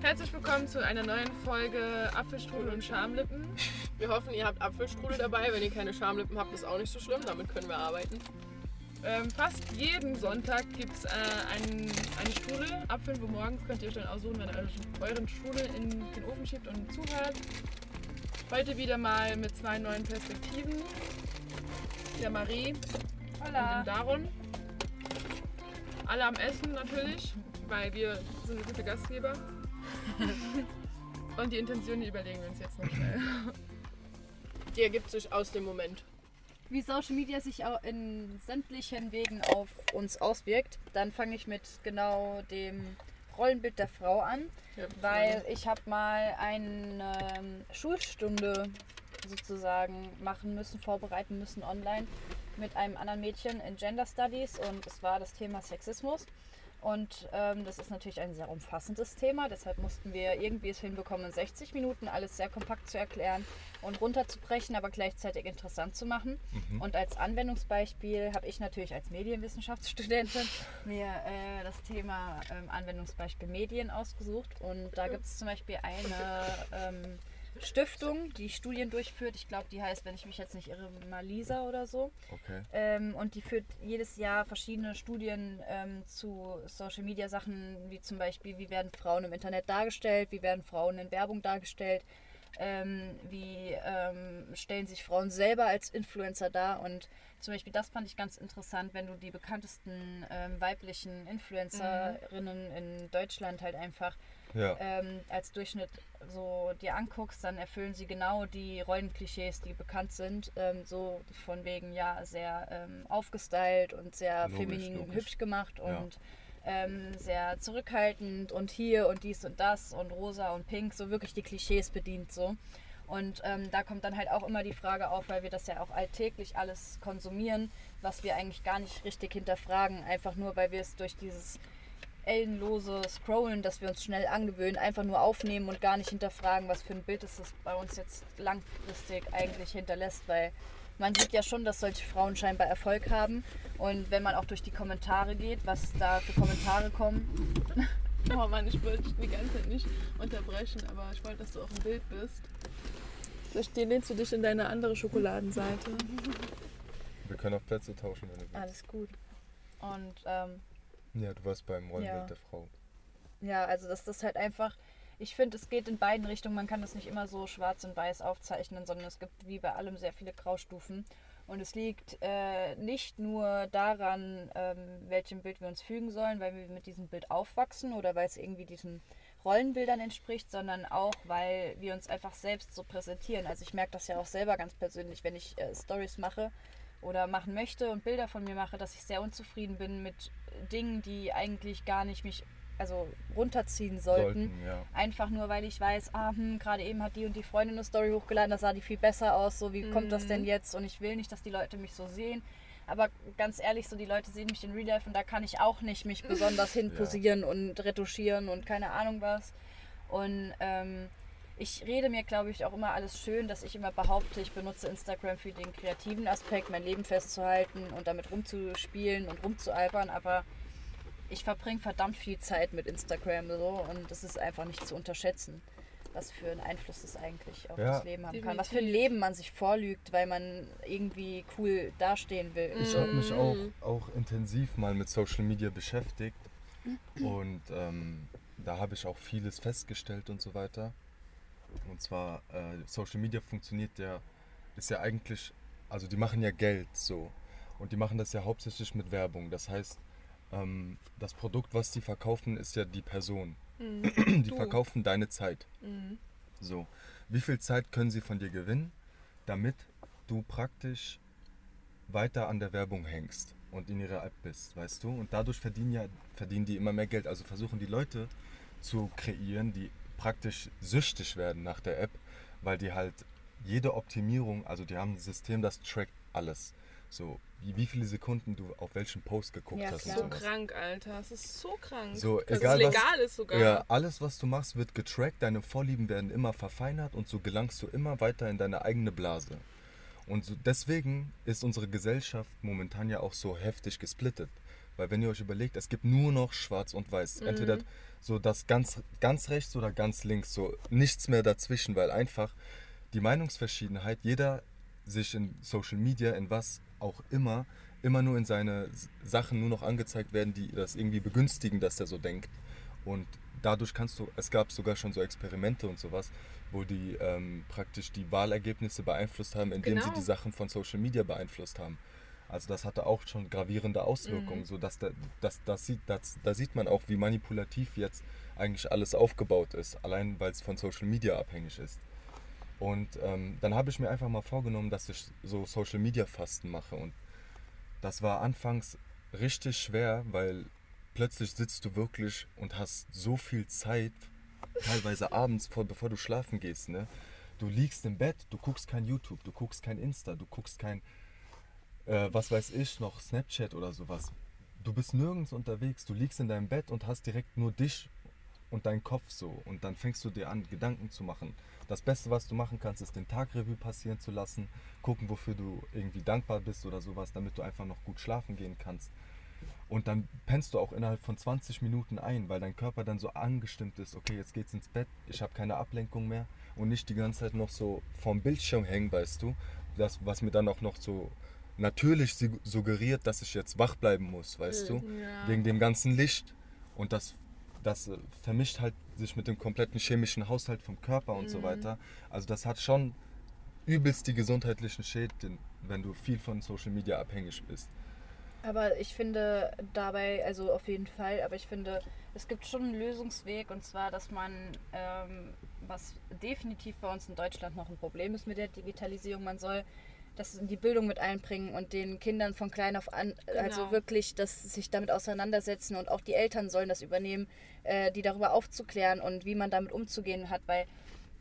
Herzlich willkommen zu einer neuen Folge Apfelstrudel und Schamlippen. Wir hoffen, ihr habt Apfelstrudel dabei. Wenn ihr keine Schamlippen habt, ist auch nicht so schlimm. Damit können wir arbeiten. Ähm, fast jeden Sonntag gibt es äh, einen, eine Strudel. Apfeln, wo morgens könnt ihr euch dann aussuchen, wenn ihr euren Strudel in den Ofen schiebt und zuhört. Heute wieder mal mit zwei neuen Perspektiven. Der Marie Hola. und dem Daron. Alle am Essen natürlich, weil wir sind gute Gastgeber. und die Intention, die überlegen wir uns jetzt noch schnell. Die ergibt sich aus dem Moment. Wie Social Media sich auch in sämtlichen Wegen auf uns auswirkt, dann fange ich mit genau dem Rollenbild der Frau an, Ja, weil ich habe mal eine ähm, Schulstunde sozusagen machen müssen, vorbereiten müssen online mit einem anderen Mädchen in Gender Studies und es war das Thema Sexismus. Und ähm, das ist natürlich ein sehr umfassendes Thema, deshalb mussten wir irgendwie es hinbekommen, in 60 Minuten alles sehr kompakt zu erklären und runterzubrechen, aber gleichzeitig interessant zu machen. Und als Anwendungsbeispiel habe ich natürlich als Medienwissenschaftsstudentin mir äh, das Thema ähm, Anwendungsbeispiel Medien ausgesucht. Und da gibt es zum Beispiel eine ähm, Stiftung, die Studien durchführt. Ich glaube, die heißt, wenn ich mich jetzt nicht irre, Malisa oder so. Okay. Ähm, und die führt jedes Jahr verschiedene Studien ähm, zu Social Media Sachen, wie zum Beispiel, wie werden Frauen im Internet dargestellt, wie werden Frauen in Werbung dargestellt, ähm, wie ähm, stellen sich Frauen selber als Influencer dar. Und zum Beispiel das fand ich ganz interessant, wenn du die bekanntesten ähm, weiblichen Influencerinnen in Deutschland halt einfach Ja. ähm, als Durchschnitt so dir anguckst, dann erfüllen sie genau die Rollenklischees, die bekannt sind. Ähm, so von wegen, ja, sehr ähm, aufgestylt und sehr Logisch, feminin logisch. hübsch gemacht Ja. Ähm, sehr zurückhaltend und hier und dies und das und rosa und pink, so wirklich die Klischees bedient so. Und ähm, da kommt dann halt auch immer die Frage auf, weil wir das ja auch alltäglich alles konsumieren, was wir eigentlich gar nicht richtig hinterfragen, einfach nur weil wir es durch dieses ellenlose Scrollen, das wir uns schnell angewöhnen, einfach nur aufnehmen und gar nicht hinterfragen, was für ein Bild es das bei uns jetzt langfristig eigentlich hinterlässt, weil man sieht ja schon, dass solche Frauen scheinbar Erfolg haben und wenn man auch durch die Kommentare geht, was da für Kommentare kommen, Oh Mann, ich wollte dich die ganze Zeit nicht unterbrechen, aber ich wollte, dass du auf dem Bild bist. Vielleicht lehnst du dich in deine andere Schokoladenseite. Wir können auch Plätze tauschen, wenn du willst. alles gut. Und ähm, Ja, du warst beim Rollenbild Ja. der Frau. Ja, also dass das halt einfach, ich finde, es geht in beiden Richtungen. Man kann das nicht immer so schwarz und weiß aufzeichnen, sondern es gibt wie bei allem sehr viele Graustufen. Und es liegt äh, nicht nur daran, ähm, welchem Bild wir uns fügen sollen, weil wir mit diesem Bild aufwachsen oder weil es irgendwie diesen Rollenbildern entspricht, sondern auch, weil wir uns einfach selbst so präsentieren. Also ich merke das ja auch selber ganz persönlich, wenn ich äh, Stories mache oder machen möchte und Bilder von mir mache, dass ich sehr unzufrieden bin mit Dingen, die eigentlich gar nicht mich also runterziehen sollten. Sollten, ja. Einfach nur, weil ich weiß, ah, hm, gerade eben hat die und die Freundin eine Story hochgeladen, da sah die viel besser aus, so wie kommt das denn jetzt? Und ich will nicht, dass die Leute mich so sehen. Aber ganz ehrlich, so die Leute sehen mich in Real Life und da kann ich auch nicht mich besonders hinposieren und retuschieren und keine Ahnung was. Und ähm, ich rede mir, glaube ich, auch immer alles schön, dass ich immer behaupte, ich benutze Instagram für den kreativen Aspekt, mein Leben festzuhalten und damit rumzuspielen und rumzualbern, aber ich verbringe verdammt viel Zeit mit Instagram so und das ist einfach nicht zu unterschätzen, was für einen Einfluss das eigentlich auf Ja. das Leben haben kann. Was für ein. Leben man sich vorlügt, weil man irgendwie cool dastehen will. Ich habe mich auch, auch intensiv mal mit Social Media beschäftigt und ähm, da habe ich auch vieles festgestellt und so weiter. Und zwar, äh, Social Media funktioniert ja, ist ja eigentlich, also die machen ja Geld so. Und die machen das ja hauptsächlich mit Werbung. Das heißt, ähm, das Produkt, was die verkaufen, ist ja die Person. Die Du. verkaufen deine Zeit. So, wie viel Zeit können sie von dir gewinnen, damit du praktisch weiter an der Werbung hängst und in ihrer App bist, weißt du? Und dadurch verdienen ja verdienen die immer mehr Geld. Also versuchen die Leute zu kreieren, die praktisch süchtig werden nach der App, weil die halt jede Optimierung, also die haben ein System, das trackt alles. So, wie, wie viele Sekunden du auf welchen Post geguckt Ja, hast klar. So krank, Alter. Es ist so krank. So, Dass egal es was- legal ist sogar. Ja, alles, was du machst, wird getrackt, deine Vorlieben werden immer verfeinert und so gelangst du immer weiter in deine eigene Blase. Und so deswegen ist unsere Gesellschaft momentan ja auch so heftig gesplittet. Weil wenn ihr euch überlegt, es gibt nur noch schwarz und weiß. Mhm. Entweder so das ganz, ganz rechts oder ganz links, so nichts mehr dazwischen, weil einfach die Meinungsverschiedenheit, jeder sich in Social Media, in was auch immer, immer nur in seine Sachen nur noch angezeigt werden, die das irgendwie begünstigen, dass er so denkt. Und dadurch kannst du, es gab sogar schon so Experimente und sowas, wo die ähm, praktisch die Wahlergebnisse beeinflusst haben, indem sie Genau. die Sachen von Social Media beeinflusst haben. Also das hatte auch schon gravierende Auswirkungen, Mhm. so dass da, das, das sieht, das, da sieht man auch, wie manipulativ jetzt eigentlich alles aufgebaut ist, allein weil es von Social Media abhängig ist. Und ähm, dann habe ich mir einfach mal vorgenommen, dass ich so Social Media Fasten mache. Und das war anfangs richtig schwer, weil plötzlich sitzt du wirklich und hast so viel Zeit, teilweise abends, vor, bevor du schlafen gehst. Ne? Du liegst im Bett, du guckst kein YouTube, du guckst kein Insta, du guckst kein, äh, was weiß ich, noch Snapchat oder sowas. Du bist nirgends unterwegs, du liegst in deinem Bett und hast direkt nur dich und deinen Kopf so. Und dann fängst du dir an, Gedanken zu machen. Das Beste, was du machen kannst, ist den Tag Revue passieren zu lassen, gucken, wofür du irgendwie dankbar bist oder sowas, damit du einfach noch gut schlafen gehen kannst. Und dann pennst du auch innerhalb von 20 Minuten ein, weil dein Körper dann so angestimmt ist, okay, jetzt geht's ins Bett, ich habe keine Ablenkung mehr und nicht die ganze Zeit noch so vorm Bildschirm hängen, weißt du, das, was mir dann auch noch so natürlich suggeriert, dass ich jetzt wach bleiben muss, weißt du, Ja. wegen dem ganzen Licht und das, das vermischt halt sich mit dem kompletten chemischen Haushalt vom Körper und so weiter. Also das hat schon übelst die gesundheitlichen Schäden, wenn du viel von Social Media abhängig bist. Aber ich finde dabei, also auf jeden Fall, aber ich finde, es gibt schon einen Lösungsweg und zwar, dass man, ähm, was definitiv bei uns in Deutschland noch ein Problem ist mit der Digitalisierung, man soll das in die Bildung mit einbringen und den Kindern von klein auf an, also Genau. wirklich, dass sie sich damit auseinandersetzen und auch die Eltern sollen das übernehmen, äh, die darüber aufzuklären und wie man damit umzugehen hat, weil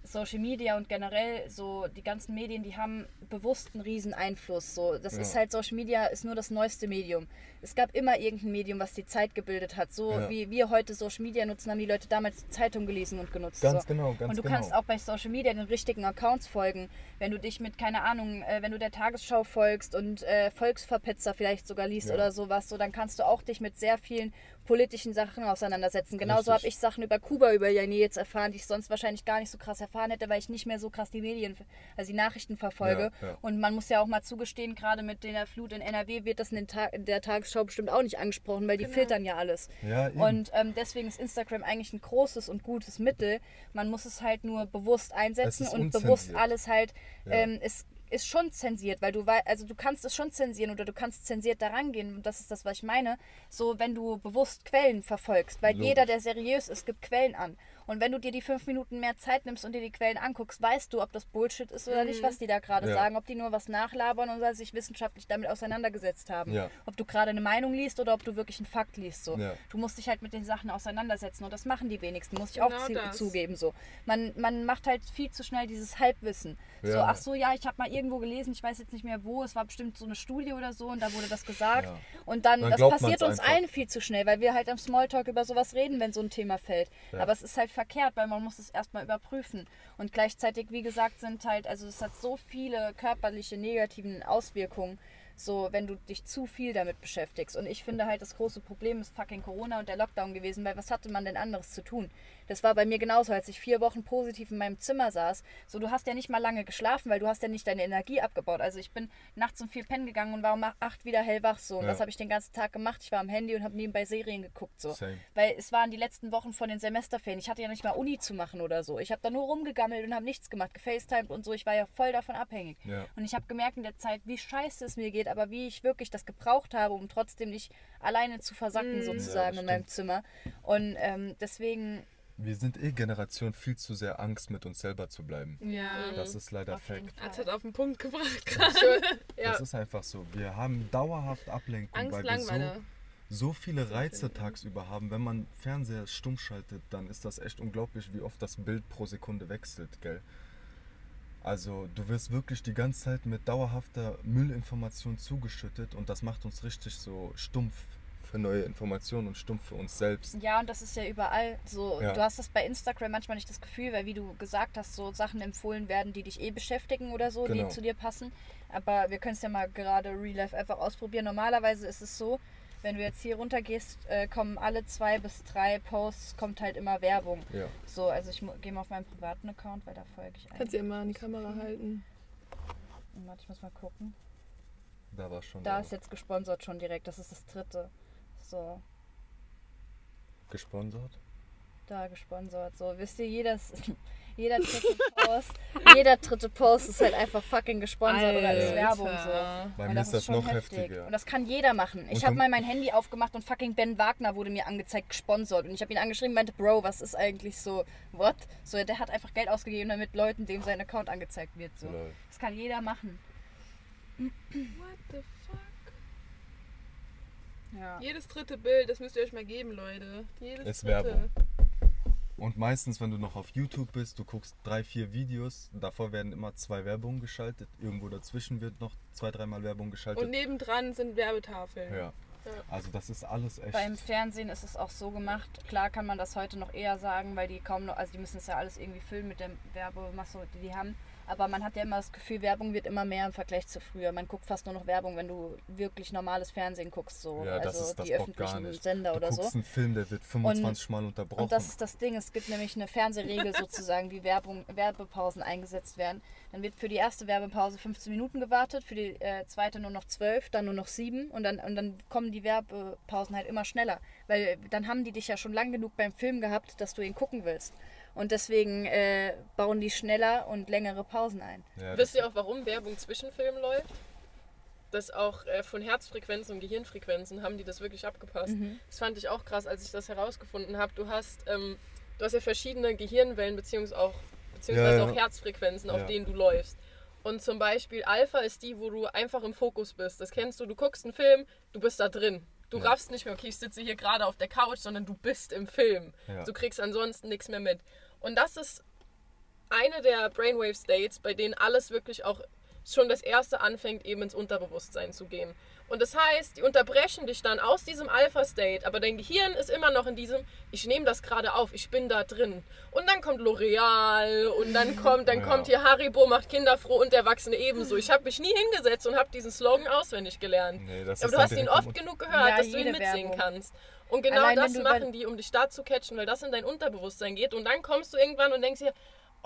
Social Media und generell so die ganzen Medien, die haben bewusst einen riesen Einfluss. So, das Ja. ist halt Social Media ist nur das neueste Medium. Es gab immer irgendein Medium, was die Zeit gebildet hat. So Ja. wie wir heute Social Media nutzen, haben die Leute damals die Zeitung gelesen und genutzt. Ganz so. genau, ganz Und du genau. kannst auch bei Social Media den richtigen Accounts folgen. Wenn du dich mit, keine Ahnung, äh, wenn du der Tagesschau folgst und äh, Volksverpetzer vielleicht sogar liest Ja. oder sowas, so, dann kannst du auch dich mit sehr vielen politischen Sachen auseinandersetzen. Genauso habe ich Sachen über Kuba, über Jani jetzt erfahren, die ich sonst wahrscheinlich gar nicht so krass erfahren hätte, weil ich nicht mehr so krass die Medien, also die Nachrichten verfolge. Ja, ja. Und man muss ja auch mal zugestehen, gerade mit der Flut in NRW wird das in, den Ta in der Tagesschau bestimmt auch nicht angesprochen, weil die Genau. filtern ja alles. Ja. Und ähm, deswegen ist Instagram eigentlich ein großes und gutes Mittel. Man muss es halt nur bewusst einsetzen und bewusst alles halt Ja. ähm, ist ist schon zensiert, weil du also du kannst es schon zensieren oder du kannst zensiert daran gehen und das ist das, was ich meine. So, wenn du bewusst Quellen verfolgst, weil Logisch. jeder, der seriös ist, gibt Quellen an. Und wenn du dir die fünf Minuten mehr Zeit nimmst und dir die Quellen anguckst, weißt du, ob das Bullshit ist oder nicht, was die da gerade Ja. sagen, ob die nur was nachlabern oder sich wissenschaftlich damit auseinandergesetzt haben. Ja. Ob du gerade eine Meinung liest oder ob du wirklich einen Fakt liest. So. Ja. Du musst dich halt mit den Sachen auseinandersetzen und das machen die wenigsten, muss ich Genau auch das. zugeben. So. Man, man macht halt viel zu schnell dieses Halbwissen. So, ach so, ja, ich habe mal irgendwo gelesen, ich weiß jetzt nicht mehr wo, es war bestimmt so eine Studie oder so und da wurde das gesagt. Ja. Und dann, Dann das passiert uns einfach. allen viel zu schnell, weil wir halt am Smalltalk über sowas reden, wenn so ein Thema fällt. Ja. Aber es ist halt verkehrt, weil man muss es erstmal überprüfen. Und gleichzeitig, wie gesagt, sind halt, also es hat so viele körperliche negativen Auswirkungen, so wenn du dich zu viel damit beschäftigst. Und ich finde halt, das große Problem ist fucking Corona und der Lockdown gewesen, weil was hatte man denn anderes zu tun? Das war bei mir genauso, als ich vier Wochen positiv in meinem Zimmer saß. So, du hast ja nicht mal lange geschlafen, weil du hast ja nicht deine Energie abgebaut. Also ich bin nachts um vier pennen gegangen und war um acht wieder hellwach so. Und Ja. das habe ich den ganzen Tag gemacht. Ich war am Handy und habe nebenbei Serien geguckt so. Same. Weil es waren die letzten Wochen von den Semesterferien. Ich hatte ja nicht mal Uni zu machen oder so. Ich habe da nur rumgegammelt und habe nichts gemacht, gefacetimed und so. Ich war ja voll davon abhängig. Ja. Und ich habe gemerkt in der Zeit, wie scheiße es mir geht, aber wie ich wirklich das gebraucht habe, um trotzdem nicht alleine zu versacken, Mhm. sozusagen Ja, in meinem Zimmer. Und ähm, deswegen, Wir sind eh Generation viel zu sehr Angst, mit uns selber zu bleiben. Ja. Das ist leider auf Fakt. Arzt hat auf den Punkt gebracht gerade. ja. Das ist einfach so. Wir haben dauerhaft Ablenkung, Angst, weil wir so, so viele Reize tagsüber haben. Wenn man Fernseher stumm schaltet, dann ist das echt unglaublich, wie oft das Bild pro Sekunde wechselt, gell? Also du wirst wirklich die ganze Zeit mit dauerhafter Müllinformation zugeschüttet und das macht uns richtig so stumpf für neue Informationen und stumpf für uns selbst. ja, und das ist ja überall so. Ja. Du hast das bei Instagram manchmal nicht das Gefühl, weil wie du gesagt hast, so Sachen empfohlen werden, die dich eh beschäftigen oder so, Genau. die zu dir passen. Aber wir können es ja mal gerade real life einfach ausprobieren. Normalerweise ist es so, wenn du jetzt hier runter gehst, äh, kommen alle zwei bis drei Posts, kommt halt immer Werbung. Ja. So, also ich gehe mal auf meinen privaten Account, weil da folge ich Kannst du ja mal an die Kamera halten. Warte, ich muss mal gucken. Da war schon Da Werbung. ist jetzt gesponsert schon direkt, das ist das dritte. So, gesponsert. da gesponsert. So, wisst ihr, jedes, jeder dritte Post, jeder dritte Post ist halt einfach fucking gesponsert oder ist Alter. Werbung so. Bei Und mir ist das schon noch heftig. heftiger. Und das kann jeder machen. Ich Und habe mal mein Handy aufgemacht und fucking Ben Wagner wurde mir angezeigt, gesponsert. Und ich habe ihn angeschrieben, meinte, Bro, was ist eigentlich so, what? So, der hat einfach Geld ausgegeben, damit Leuten, dem sein Account angezeigt wird. So. Das kann jeder machen. What the fuck? Ja. Jedes dritte Bild, das müsst ihr euch mal geben, Leute. Jedes Ist dritte. Werbung. Und meistens, wenn du noch auf YouTube bist, du guckst drei, vier Videos, davor werden immer zwei Werbungen geschaltet. Irgendwo dazwischen wird noch zwei, dreimal Werbung geschaltet. Und nebendran sind Werbetafeln. ja. Also das ist alles echt. Beim Fernsehen ist es auch so gemacht. Klar kann man das heute noch eher sagen, weil die kaum noch, also die müssen es ja alles irgendwie füllen mit der Werbemasse, die die haben. Aber man hat ja immer das Gefühl, Werbung wird immer mehr im Vergleich zu früher. Man guckt fast nur noch Werbung, wenn du wirklich normales Fernsehen guckst, so ja, das also ist das die öffentlichen. Sender du oder so. guckst einen Film, der wird 25 Mal unterbrochen. Und das ist das Ding, es gibt nämlich eine Fernsehregel sozusagen, wie Werbung, Werbepausen eingesetzt werden. Dann wird für die erste Werbepause 15 Minuten gewartet, für die äh, zweite nur noch 12, dann nur noch 7 und dann, und dann kommen die Werbepausen halt immer schneller. Weil dann haben die dich ja schon lang genug beim Film gehabt, dass du ihn gucken willst. Und deswegen äh, bauen die schneller und längere Pausen ein. ja, Wisst ihr auch, warum Werbung zwischen Filmen läuft? Das auch äh, von Herzfrequenzen und Gehirnfrequenzen haben die das wirklich abgepasst. Mhm. Das fand ich auch krass, als ich das herausgefunden habe. Du hast, ähm, du hast ja verschiedene Gehirnwellen beziehungsweise auch, beziehungsweise Ja, ja. auch Herzfrequenzen, auf Ja. denen du läufst. Und zum Beispiel Alpha ist die, wo du einfach im Fokus bist. Das kennst du. Du guckst einen Film, du bist da drin. Du Ja. raffst nicht mehr, okay, ich sitze hier gerade auf der Couch, sondern du bist im Film. Ja. Du kriegst ansonsten nichts mehr mit. Und das ist eine der Brainwave States, bei denen alles wirklich auch schon das erste anfängt, eben ins Unterbewusstsein zu gehen. Und das heißt, die unterbrechen dich dann aus diesem Alpha-State, aber dein Gehirn ist immer noch in diesem, ich nehme das gerade auf, ich bin da drin. Und dann kommt L'Oreal und dann kommt, dann Ja. kommt hier Haribo macht Kinder froh und Erwachsene ebenso. Ich habe mich nie hingesetzt und habe diesen Slogan auswendig gelernt. nee, Aber du hast ihn oft genug gehört, Ja, dass du ihn mitsingen Werbung. kannst. Und genau Allein das machen die, um dich da zu catchen, weil das in dein Unterbewusstsein geht. Und dann kommst du irgendwann und denkst dir,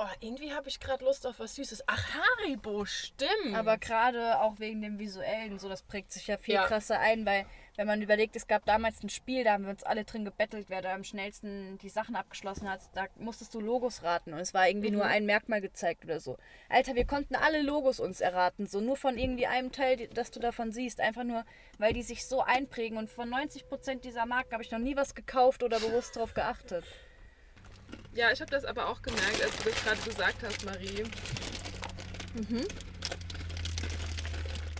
oh, irgendwie habe ich gerade Lust auf was Süßes. Ach, Haribo, stimmt. Aber gerade auch wegen dem Visuellen, so das prägt sich ja viel Ja. krasser ein, weil wenn man überlegt, es gab damals ein Spiel, da haben wir uns alle drin gebettelt, wer da am schnellsten die Sachen abgeschlossen hat, da musstest du Logos raten und es war irgendwie nur ein Merkmal gezeigt oder so. Alter, wir konnten alle Logos uns erraten, so nur von irgendwie einem Teil, das du davon siehst, einfach nur, weil die sich so einprägen und von 90% dieser Marken habe ich noch nie was gekauft oder bewusst drauf geachtet. Ja, ich habe das aber auch gemerkt, als du das gerade gesagt hast, Marie. Mhm.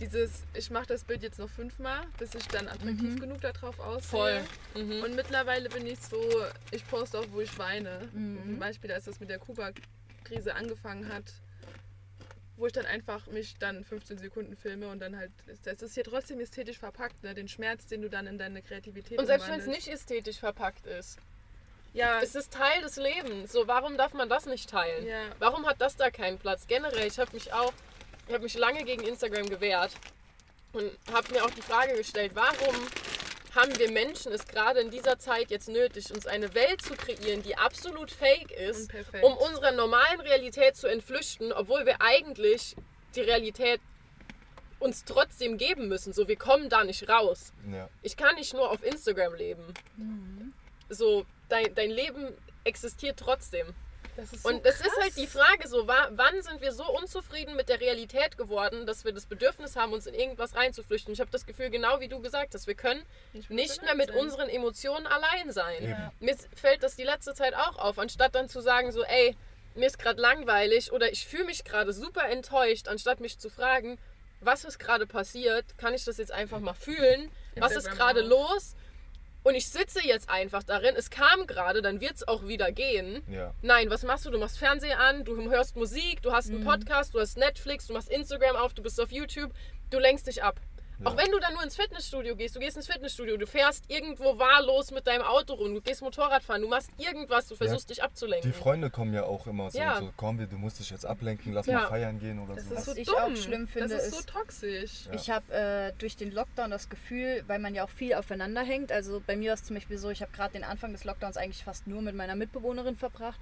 Dieses, ich mache das Bild jetzt noch fünfmal, bis ich dann attraktiv genug darauf aussehe. Voll. Mhm. Und mittlerweile bin ich so, ich poste auch, wo ich weine. Mhm. Zum Beispiel, als das mit der Kuba-Krise angefangen hat, wo ich dann einfach mich dann 15 Sekunden filme und dann halt, das ist hier trotzdem ästhetisch verpackt, ne? den Schmerz, den du dann in deine Kreativität Und selbst wenn es nicht ästhetisch verpackt ist, Ja, es ist Teil des Lebens. So, warum darf man das nicht teilen? Ja. Warum hat das da keinen Platz? Generell, ich habe mich auch, ich habe mich lange gegen Instagram gewehrt und habe mir auch die Frage gestellt, warum haben wir Menschen es gerade in dieser Zeit jetzt nötig, uns eine Welt zu kreieren, die absolut fake ist, um unserer normalen Realität zu entflüchten, obwohl wir eigentlich die Realität uns trotzdem geben müssen. So, wir kommen da nicht raus. Ja. Ich kann nicht nur auf Instagram leben. So, dein, dein Leben existiert trotzdem. das ist so Und es ist halt die Frage so, wa- wann sind wir so unzufrieden mit der Realität geworden, dass wir das Bedürfnis haben, uns in irgendwas reinzuflüchten. Ich habe das Gefühl, genau wie du gesagt hast, wir können nicht allein mehr mit sein. unseren Emotionen allein sein. Eben. Mir fällt das die letzte Zeit auch auf, anstatt dann zu sagen so, ey, mir ist gerade langweilig oder ich fühle mich gerade super enttäuscht, anstatt mich zu fragen, was ist gerade passiert, kann ich das jetzt einfach mal fühlen, was ist gerade los und ich sitze jetzt einfach darin, es kam gerade, dann wird es auch wieder gehen. Ja. Nein, was machst du? Du machst Fernseher an, du hörst Musik, du hast einen Podcast, du hast Netflix, du machst Instagram auf, du bist auf YouTube, du lenkst dich ab. Ja. Auch wenn du dann nur ins Fitnessstudio gehst, du gehst ins Fitnessstudio, du fährst irgendwo wahllos mit deinem Auto rum, du gehst Motorrad fahren, du machst irgendwas, du versuchst dich abzulenken. Die Freunde kommen ja auch immer so, Ja. so komm, wir- du musst dich jetzt ablenken, lass Ja. mal feiern gehen oder Das so. ist so Was ich dumm. auch schlimm finde, Das ist so ist- toxisch. Ja. Ich habe äh, durch den Lockdown das Gefühl, weil man ja auch viel aufeinander hängt. Also bei mir war es zum Beispiel so, ich habe gerade den Anfang des Lockdowns eigentlich fast nur mit meiner Mitbewohnerin verbracht.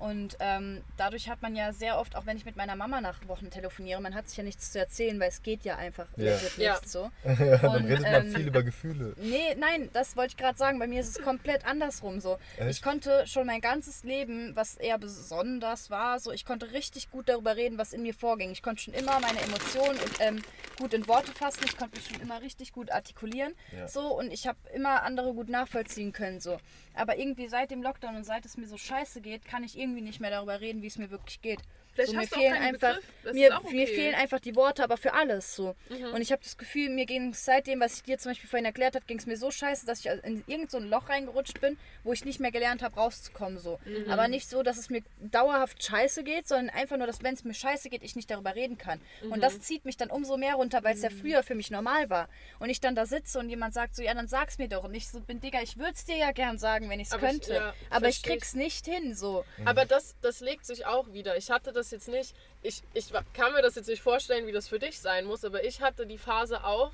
Und ähm, dadurch hat man ja sehr oft, auch wenn ich mit meiner Mama nach Wochen telefoniere, man hat sich ja nichts zu erzählen, weil es geht ja einfach Ja. legit Ja. nicht so. ja, dann Und, redet man ähm, viel über Gefühle. Nee, nein, das wollte ich gerade sagen. Bei mir ist es komplett andersrum so. Echt? Ich konnte schon mein ganzes Leben, was eher besonders war, so ich konnte richtig gut darüber reden, was in mir vorging. Ich konnte schon immer meine Emotionen ähm, gut in Worte fassen. Ich konnte mich schon immer richtig gut artikulieren. Ja. So und ich habe immer andere gut nachvollziehen können. So. Aber irgendwie seit dem Lockdown und seit es mir so scheiße geht, kann ich irgendwie nicht mehr darüber reden, wie es mir wirklich geht. Vielleicht so, mir fehlen einfach, Begriff. Mir, auch mir okay. fehlen einfach die Worte, aber für alles so. Mhm. Und ich habe das Gefühl, mir ging es seitdem, was ich dir zum Beispiel vorhin erklärt habe, ging es mir so scheiße, dass ich in irgend so Loch reingerutscht bin, wo ich nicht mehr gelernt habe, rauszukommen so. Mhm. Aber nicht so, dass es mir dauerhaft scheiße geht, sondern einfach nur, dass wenn es mir scheiße geht, ich nicht darüber reden kann. Und Mhm. das zieht mich dann umso mehr runter, weil es ja früher für mich normal war. Und ich dann da sitze und jemand sagt so, ja, dann sag's mir doch. Und ich so bin, Digga, ich würde es dir ja gern sagen, wenn ich es Aber ich- könnte. ja, aber ich ich. krieg's nicht hin so. Aber das, das legt sich auch wieder. Ich hatte das jetzt nicht. Ich, ich kann mir das jetzt nicht vorstellen, wie das für dich sein muss, aber ich hatte die Phase auch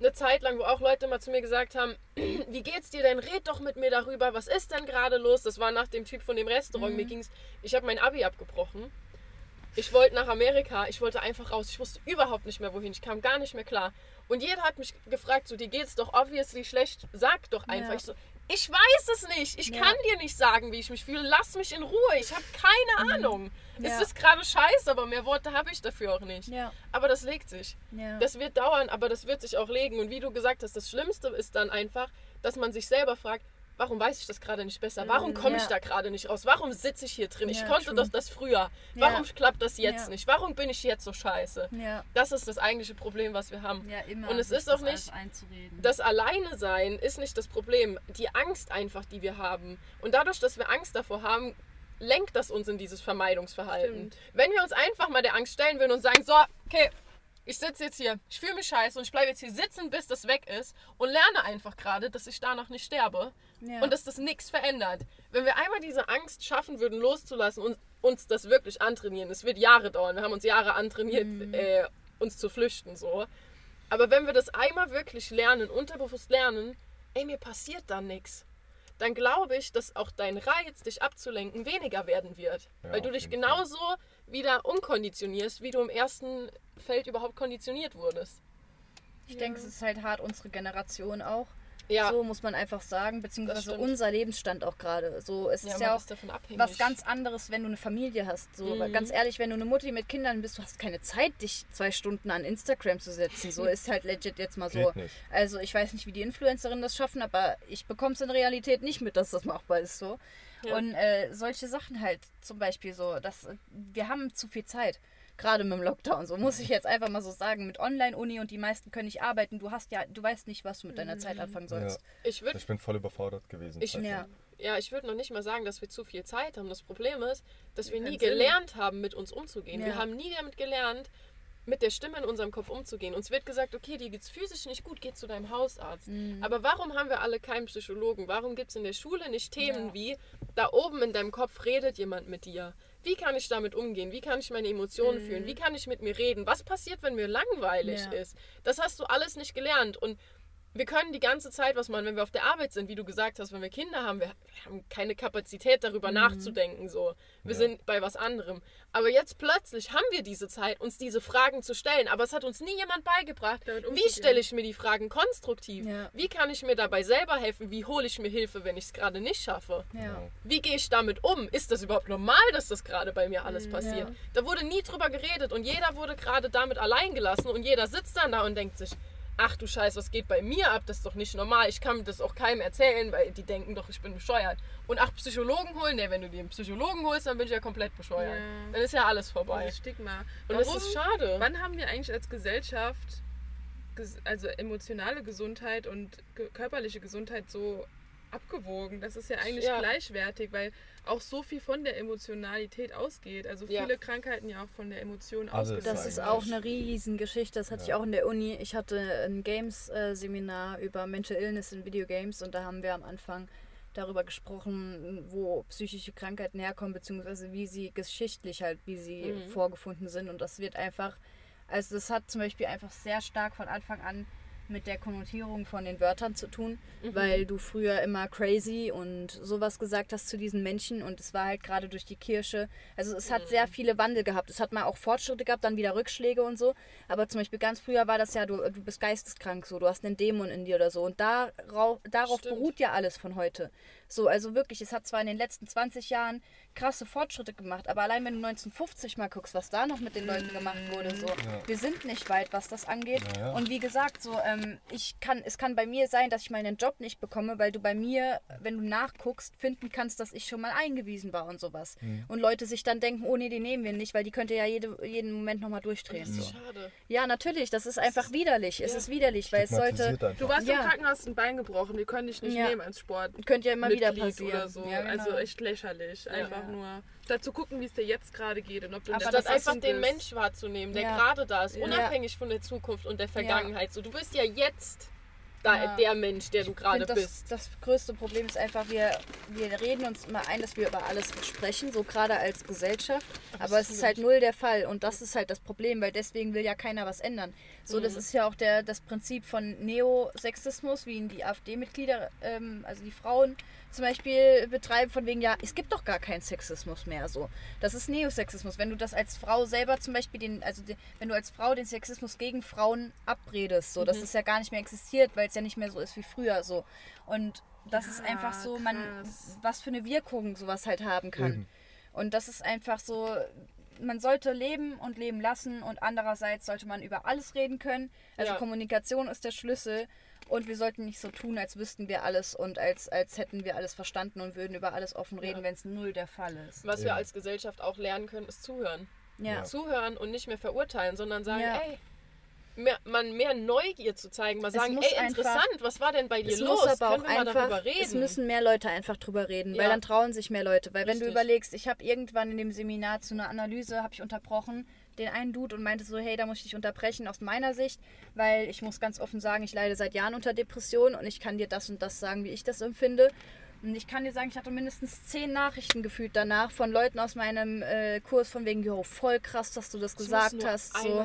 eine Zeit lang, wo auch Leute mal zu mir gesagt haben, wie geht's dir denn? Red doch mit mir darüber. Was ist denn gerade los? Das war nach dem Typ von dem Restaurant. Mir ging's. Ich habe mein Abi abgebrochen. Ich wollte nach Amerika. Ich wollte einfach raus. Ich wusste überhaupt nicht mehr wohin. Ich kam gar nicht mehr klar. Und jeder hat mich gefragt, so dir geht's doch obviously schlecht. Sag doch einfach. Ja. Ich so, ich weiß es nicht. Ich Ja. kann dir nicht sagen, wie ich mich fühle. Lass mich in Ruhe. Ich habe keine Ahnung. Mhm. Ja. Es ist gerade scheiße, aber mehr Worte habe ich dafür auch nicht. Ja. Aber das legt sich. Ja. Das wird dauern, aber das wird sich auch legen. Und wie du gesagt hast, das Schlimmste ist dann einfach, dass man sich selber fragt, warum weiß ich das gerade nicht besser? Warum komme ich da gerade nicht raus? Warum sitze ich hier drin? Ich konnte true. doch das früher. Warum klappt das jetzt nicht? Warum bin ich jetzt so scheiße? Das ist das eigentliche Problem, was wir haben. Ja, immer. Und es ist auch nicht-. Das Alleine sein ist nicht das Problem. Die Angst einfach, die wir haben. Und dadurch, dass wir Angst davor haben, lenkt das uns in dieses Vermeidungsverhalten. Stimmt. Wenn wir uns einfach mal der Angst stellen würden und sagen, so, okay, ich sitze jetzt hier, ich fühle mich scheiße und ich bleibe jetzt hier sitzen, bis das weg ist und lerne einfach gerade, dass ich danach nicht sterbe Ja. und dass das nichts verändert. Wenn wir einmal diese Angst schaffen würden, loszulassen und uns das wirklich antrainieren, es wird Jahre dauern, wir haben uns Jahre antrainiert, Mhm. äh, uns zu flüchten, so. Aber wenn wir das einmal wirklich lernen, unterbewusst lernen, ey, mir passiert dann nichts, dann glaube ich, dass auch dein Reiz, dich abzulenken, weniger werden wird. Ja, weil du dich genauso wieder umkonditionierst, wie du im ersten Feld überhaupt konditioniert wurdest. Ich denke, es ist halt hart unsere Generation auch. Ja, So muss man einfach sagen, beziehungsweise unser Lebensstand auch gerade. So, es ja, ist ja auch ist davon abhängig. was ganz anderes, wenn du eine Familie hast. So, Mhm. ganz ehrlich, wenn du eine Mutti mit Kindern bist, du hast keine Zeit, dich zwei Stunden an Instagram zu setzen. So ist halt legit jetzt mal so. Also ich weiß nicht, wie die Influencerinnen das schaffen, aber ich bekomme es in Realität nicht mit, dass das machbar ist so. Ja. Und äh, solche Sachen halt, zum Beispiel so, dass äh, wir haben zu viel Zeit. Gerade mit dem Lockdown, so muss ich jetzt einfach mal so sagen, mit Online-Uni und die meisten können nicht arbeiten. Du hast ja, du weißt nicht, was du mit deiner Zeit anfangen sollst. ich würde Ich bin voll überfordert gewesen. Ich-. Ja. Ja, ich würde noch nicht mal sagen, dass wir zu viel Zeit haben. Das Problem ist, dass wir nie Sinn. gelernt haben, mit uns umzugehen. Wir Ja. haben nie damit gelernt, mit der Stimme in unserem Kopf umzugehen. Uns wird gesagt, okay, dir geht's physisch nicht gut, geh zu deinem Hausarzt. Mhm. Aber warum haben wir alle keinen Psychologen? Warum gibt es in der Schule nicht Themen Ja. wie, da oben in deinem Kopf redet jemand mit dir? Wie kann ich damit umgehen? Wie kann ich meine Emotionen fühlen? Wie kann ich mit mir reden? Was passiert, wenn mir langweilig Ja. ist? Das hast du alles nicht gelernt. Und wir können die ganze Zeit was machen, wenn wir auf der Arbeit sind, wie du gesagt hast, wenn wir Kinder haben, wir haben keine Kapazität darüber nachzudenken. So. Wir Ja. sind bei was anderem. Aber jetzt plötzlich haben wir diese Zeit, uns diese Fragen zu stellen. Aber es hat uns nie jemand beigebracht. Wie stelle ich mir die Fragen konstruktiv? Ja. Wie kann ich mir dabei selber helfen? Wie hole ich mir Hilfe, wenn ich es gerade nicht schaffe? Ja. Wie gehe ich damit um? Ist das überhaupt normal, dass das gerade bei mir alles passiert? Ja. Da wurde nie drüber geredet und jeder wurde gerade damit allein gelassen und jeder sitzt dann da und denkt sich, ach du Scheiß, was geht bei mir ab? Das ist doch nicht normal. Ich kann das auch keinem erzählen, weil die denken doch, ich bin bescheuert. Und ach, Psychologen holen? Ne, wenn du dir einen Psychologen holst, dann bin ich ja komplett bescheuert. Ja. Dann ist ja alles vorbei. Dieses Stigma. Und es ist schade. Wann haben wir eigentlich als Gesellschaft, ges- also emotionale Gesundheit und körperliche Gesundheit so abgewogen. Das ist ja eigentlich Ja. gleichwertig, weil auch so viel von der Emotionalität ausgeht. Also Ja. viele Krankheiten ja auch von der Emotion Alles ausgeht. Das ist auch eine Riesengeschichte. Das hatte ich Ja. auch in der Uni. Ich hatte ein Games-Seminar über Mental Illness in Videogames und da haben wir am Anfang darüber gesprochen, wo psychische Krankheiten herkommen, beziehungsweise wie sie geschichtlich halt, wie sie Mhm. vorgefunden sind. Und das wird einfach, also das hat zum Beispiel einfach sehr stark von Anfang an mit der Konnotierung von den Wörtern zu tun, Mhm. weil du früher immer crazy und sowas gesagt hast zu diesen Menschen und es war halt gerade durch die Kirche. Also es hat Mhm. sehr viele Wandel gehabt. Es hat mal auch Fortschritte gehabt, dann wieder Rückschläge und so. Aber zum Beispiel ganz früher war das ja, du, du bist geisteskrank so, du hast einen Dämon in dir oder so. Und darauf, darauf Stimmt. beruht ja alles von heute. So, also wirklich, es hat zwar in den letzten 20 Jahren krasse Fortschritte gemacht, aber allein wenn du 1950 mal guckst, was da noch mit den Leuten gemacht wurde, so, wir sind nicht weit, was das angeht. Ja, ja. Und wie gesagt, so, ähm, ich kann, es kann bei mir sein, dass ich meinen Job nicht bekomme, weil du bei mir, wenn du nachguckst, finden kannst, dass ich schon mal eingewiesen war und sowas. Mhm. Und Leute sich dann denken, oh nee, die nehmen wir nicht, weil die könnte ja jede, jeden Moment nochmal durchdrehen. Das ist So. schade. Ja, natürlich, das ist einfach widerlich. Es ja. ist widerlich, weil es sollte, einfach. Du warst Ja. im Krankenhaus hast ein Bein gebrochen, wir können dich nicht Ja. nehmen als Sport. könnte ja immer wieder Mitglied passieren. oder so. Ja, genau. Also echt lächerlich. Einfach Ja. nur dazu gucken, wie es dir jetzt gerade geht und ob du Aber das Statt einfach den bist. Mensch wahrzunehmen, der Ja. gerade da ist, Ja. unabhängig von der Zukunft und der Vergangenheit. So, du bist ja jetzt da, Ja. der Mensch, der du gerade das, bist. Das größte Problem ist einfach, wir, wir reden uns immer ein, dass wir über alles sprechen, so gerade als Gesellschaft. Aber Aber das es ist halt null der Fall. Und das ist halt das Problem, weil deswegen will ja keiner was ändern. So, das Mhm. ist ja auch der, das Prinzip von Neosexismus, wie ihn die AfD-Mitglieder, ähm, also die Frauen zum Beispiel betreiben, von wegen, ja, es gibt doch gar keinen Sexismus mehr. So. Das ist Neosexismus. Wenn du das als Frau selber zum Beispiel, den, also den, wenn du als Frau den Sexismus gegen Frauen abredest, so, dass Mhm. es ja gar nicht mehr existiert, weil es ja nicht mehr so ist wie früher. So. Und das ist Ja, einfach so, man, krass. was für eine Wirkung sowas halt haben kann. Eben. Und das ist einfach so, man sollte leben und leben lassen und andererseits sollte man über alles reden können. Also Ja. Kommunikation ist der Schlüssel und wir sollten nicht so tun, als wüssten wir alles und als, als hätten wir alles verstanden und würden über alles offen reden, Ja. wenn es null der Fall ist. Was wir Eben. als Gesellschaft auch lernen können, ist zuhören. Ja. Ja. Zuhören und nicht mehr verurteilen, sondern sagen, Ja. ey, mehr, man mehr Neugier zu zeigen, mal sagen, ey, einfach- interessant, was war denn bei dir Es los? muss aber Können auch wir mal darüber einfach, reden? es müssen mehr Leute einfach drüber reden, weil Ja. dann trauen sich mehr Leute. Weil wenn du Richtig. überlegst, ich habe irgendwann in dem Seminar zu einer Analyse, habe ich unterbrochen, den einen Dude und meinte so, hey, da muss ich dich unterbrechen aus meiner Sicht, weil ich muss ganz offen sagen, ich leide seit Jahren unter Depressionen und ich kann dir das und das sagen, wie ich das empfinde. Und ich kann dir sagen, ich hatte mindestens zehn Nachrichten gefühlt danach von Leuten aus meinem äh, Kurs von wegen, jo, voll krass, dass du das muss gesagt hast. So.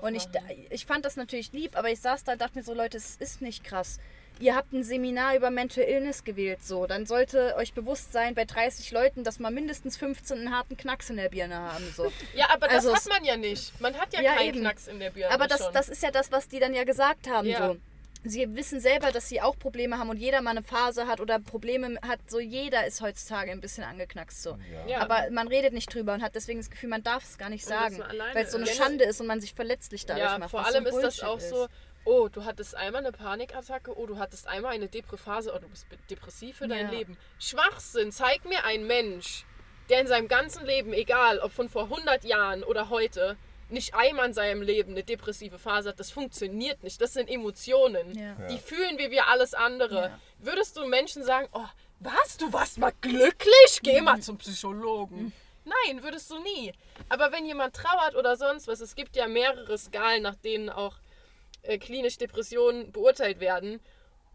Und ich, ich fand das natürlich lieb, aber ich saß da und dachte mir so, Leute, es ist nicht krass. Ihr habt ein Seminar über Mental Illness gewählt, so. Dann sollte euch bewusst sein, bei 30 Leuten, dass man mindestens 15 einen harten Knacks in der Birne haben, so. Ja, aber das Also hat man ja nicht. Man hat ja, Ja, keinen eben. Knacks in der Birne Aber das, schon. das ist ja das, was die dann ja gesagt haben, Ja. so. Sie wissen selber, dass sie auch Probleme haben und jeder mal eine Phase hat oder Probleme hat. So jeder ist heutzutage ein bisschen angeknackst, so. Ja. Ja. Aber man redet nicht drüber und hat deswegen das Gefühl, man darf es gar nicht sagen, weil es so eine ist. Schande ist und man sich verletzlich dadurch ja, macht. vor allem so ist das auch so, oh, du hattest einmal eine Panikattacke, oh, du hattest einmal eine Depressphase, oh, du bist depressiv für dein Ja. Leben. Schwachsinn, zeig mir einen Mensch, der in seinem ganzen Leben, egal ob von vor 100 Jahren oder heute, nicht einmal in seinem Leben eine depressive Phase hat. Das funktioniert nicht. Das sind Emotionen. Ja. Ja. Die fühlen wir wie alles andere. Ja. Würdest du Menschen sagen, oh, was, du warst mal glücklich? Geh mal zum Psychologen. Nein, würdest du nie. Aber wenn jemand trauert oder sonst was, es gibt ja mehrere Skalen, nach denen auch äh, klinisch Depressionen beurteilt werden.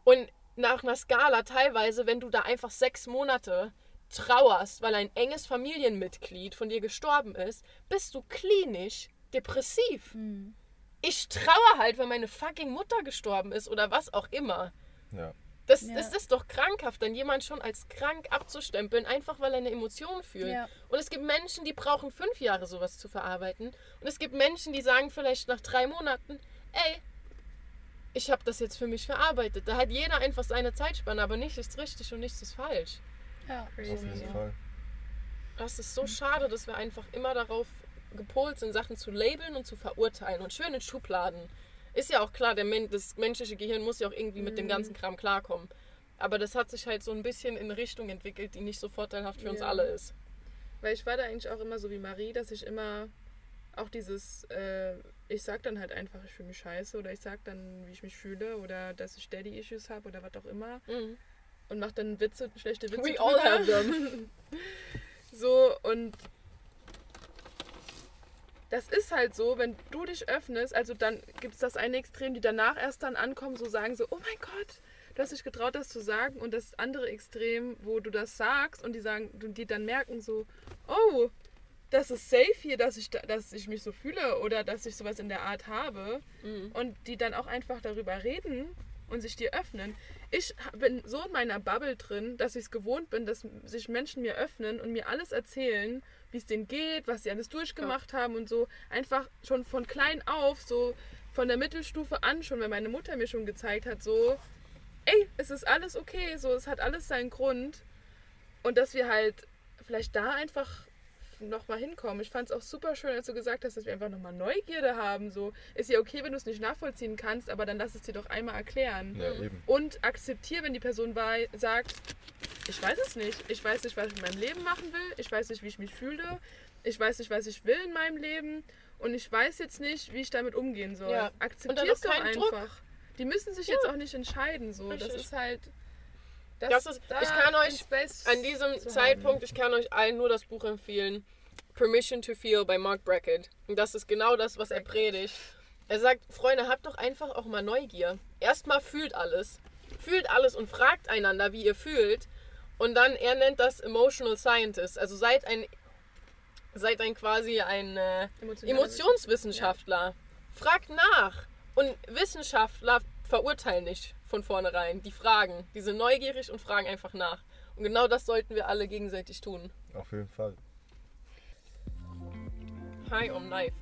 Und nach einer Skala teilweise, wenn du da einfach sechs Monate trauerst, weil ein enges Familienmitglied von dir gestorben ist, bist du klinisch depressiv. Mhm. Ich trauere halt, weil meine fucking Mutter gestorben ist oder was auch immer. Ja. Das, Ja. das ist doch krankhaft, dann jemand schon als krank abzustempeln, einfach weil er eine Emotion fühlt. Ja. Und es gibt Menschen, die brauchen fünf Jahre sowas zu verarbeiten. Und es gibt Menschen, die sagen vielleicht nach drei Monaten, ey, ich habe das jetzt für mich verarbeitet. Da hat jeder einfach seine Zeitspanne, aber nichts ist richtig und nichts ist falsch. Ja. Auf jeden Fall. Das ist so schade, dass wir einfach immer darauf gepolt sind, Sachen zu labeln und zu verurteilen und schön in Schubladen. Ist ja auch klar, der Men das menschliche Gehirn muss ja auch irgendwie mit dem ganzen Kram klarkommen. Aber das hat sich halt so ein bisschen in eine Richtung entwickelt, die nicht so vorteilhaft für uns Ja. alle ist. Weil ich war da eigentlich auch immer so wie Marie, dass ich immer auch dieses, äh, ich sag dann halt einfach, ich fühle mich scheiße oder ich sag dann, wie ich mich fühle oder dass ich Daddy-Issues habe oder was auch immer. Mhm. und macht dann Witze, schlechte Witze. We all drüber. have them. So, und das ist halt so, wenn du dich öffnest, also dann gibt es das eine Extrem, die danach erst dann ankommen, so sagen so, oh mein Gott, du hast dich getraut, das zu sagen. Und das andere Extrem, wo du das sagst und die sagen, die dann merken so, oh, das ist safe hier, dass ich, da, dass ich mich so fühle oder dass ich sowas in der Art habe. Mhm. Und die dann auch einfach darüber reden und sich dir öffnen. Ich bin so in meiner Bubble drin, dass ich es gewohnt bin, dass sich Menschen mir öffnen und mir alles erzählen, wie es denen geht, was sie alles durchgemacht haben und so. Einfach schon von klein auf, so von der Mittelstufe an, schon wenn meine Mutter mir schon gezeigt hat, so, ey, es ist alles okay, so, es hat alles seinen Grund. Und dass wir halt vielleicht da einfach nochmal hinkommen. Ich fand es auch super schön, als du gesagt hast, dass wir einfach nochmal Neugierde haben. So, ist ja okay, wenn du es nicht nachvollziehen kannst, aber dann lass es dir doch einmal erklären. Ja, eben. Und akzeptiere, wenn die Person wei- sagt, ich weiß es nicht. Ich weiß nicht, was ich in meinem Leben machen will. Ich weiß nicht, wie ich mich fühle. Ich weiß nicht, was ich will in meinem Leben. Und ich weiß jetzt nicht, wie ich damit umgehen soll. Ja. Akzeptiere es doch einfach. Druck. Die müssen sich jetzt auch nicht entscheiden. So. Das ist halt. Das ist- da ich kann euch An diesem Zeitpunkt, ich kann euch allen nur das Buch empfehlen. Permission to Feel bei Mark Brackett. Und das ist genau das, was er predigt. Er sagt, Freunde, habt doch einfach auch mal Neugier. Erstmal fühlt alles. Fühlt alles und fragt einander, wie ihr fühlt. Und dann, er nennt das Emotional Scientist. Also seid ein, seid ein quasi ein äh, Emotionswissenschaftler. Fragt nach. Und Wissenschaftler verurteilen nicht von vornherein. Die fragen. Die sind neugierig und fragen einfach nach. Und genau das sollten wir alle gegenseitig tun. Auf jeden Fall. Hi on Life.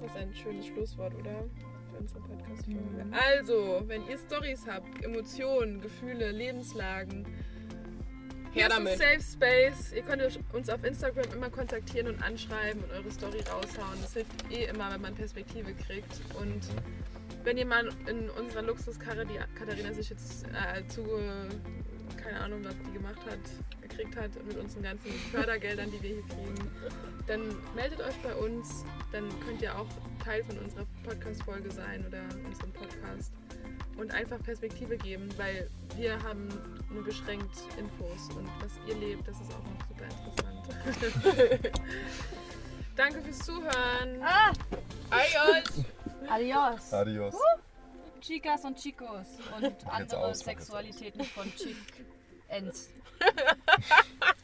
Das ist ein schönes Schlusswort, oder? Für unsere Podcast-Folge. Also, wenn ihr Stories habt, Emotionen, Gefühle, Lebenslagen, hier Her ist ein damit. Safe Space. Ihr könnt uns auf Instagram immer kontaktieren und anschreiben und eure Story raushauen. Das hilft eh immer, wenn man Perspektive kriegt. Und wenn ihr mal in unserer Luxuskarre, die Katharina sich jetzt äh, zu, keine Ahnung, was die gemacht hat, gekriegt hat, mit unseren ganzen Fördergeldern, die wir hier kriegen, dann meldet euch bei uns. Dann könnt ihr auch Teil von unserer Podcast-Folge sein oder unserem Podcast. Und einfach Perspektive geben, weil wir haben nur beschränkt Infos und was ihr lebt, das ist auch noch super interessant. Danke fürs Zuhören. Ah, Adios! Adios. Adios. Chicas und Chicos und andere aus, Sexualitäten von Chick Ends.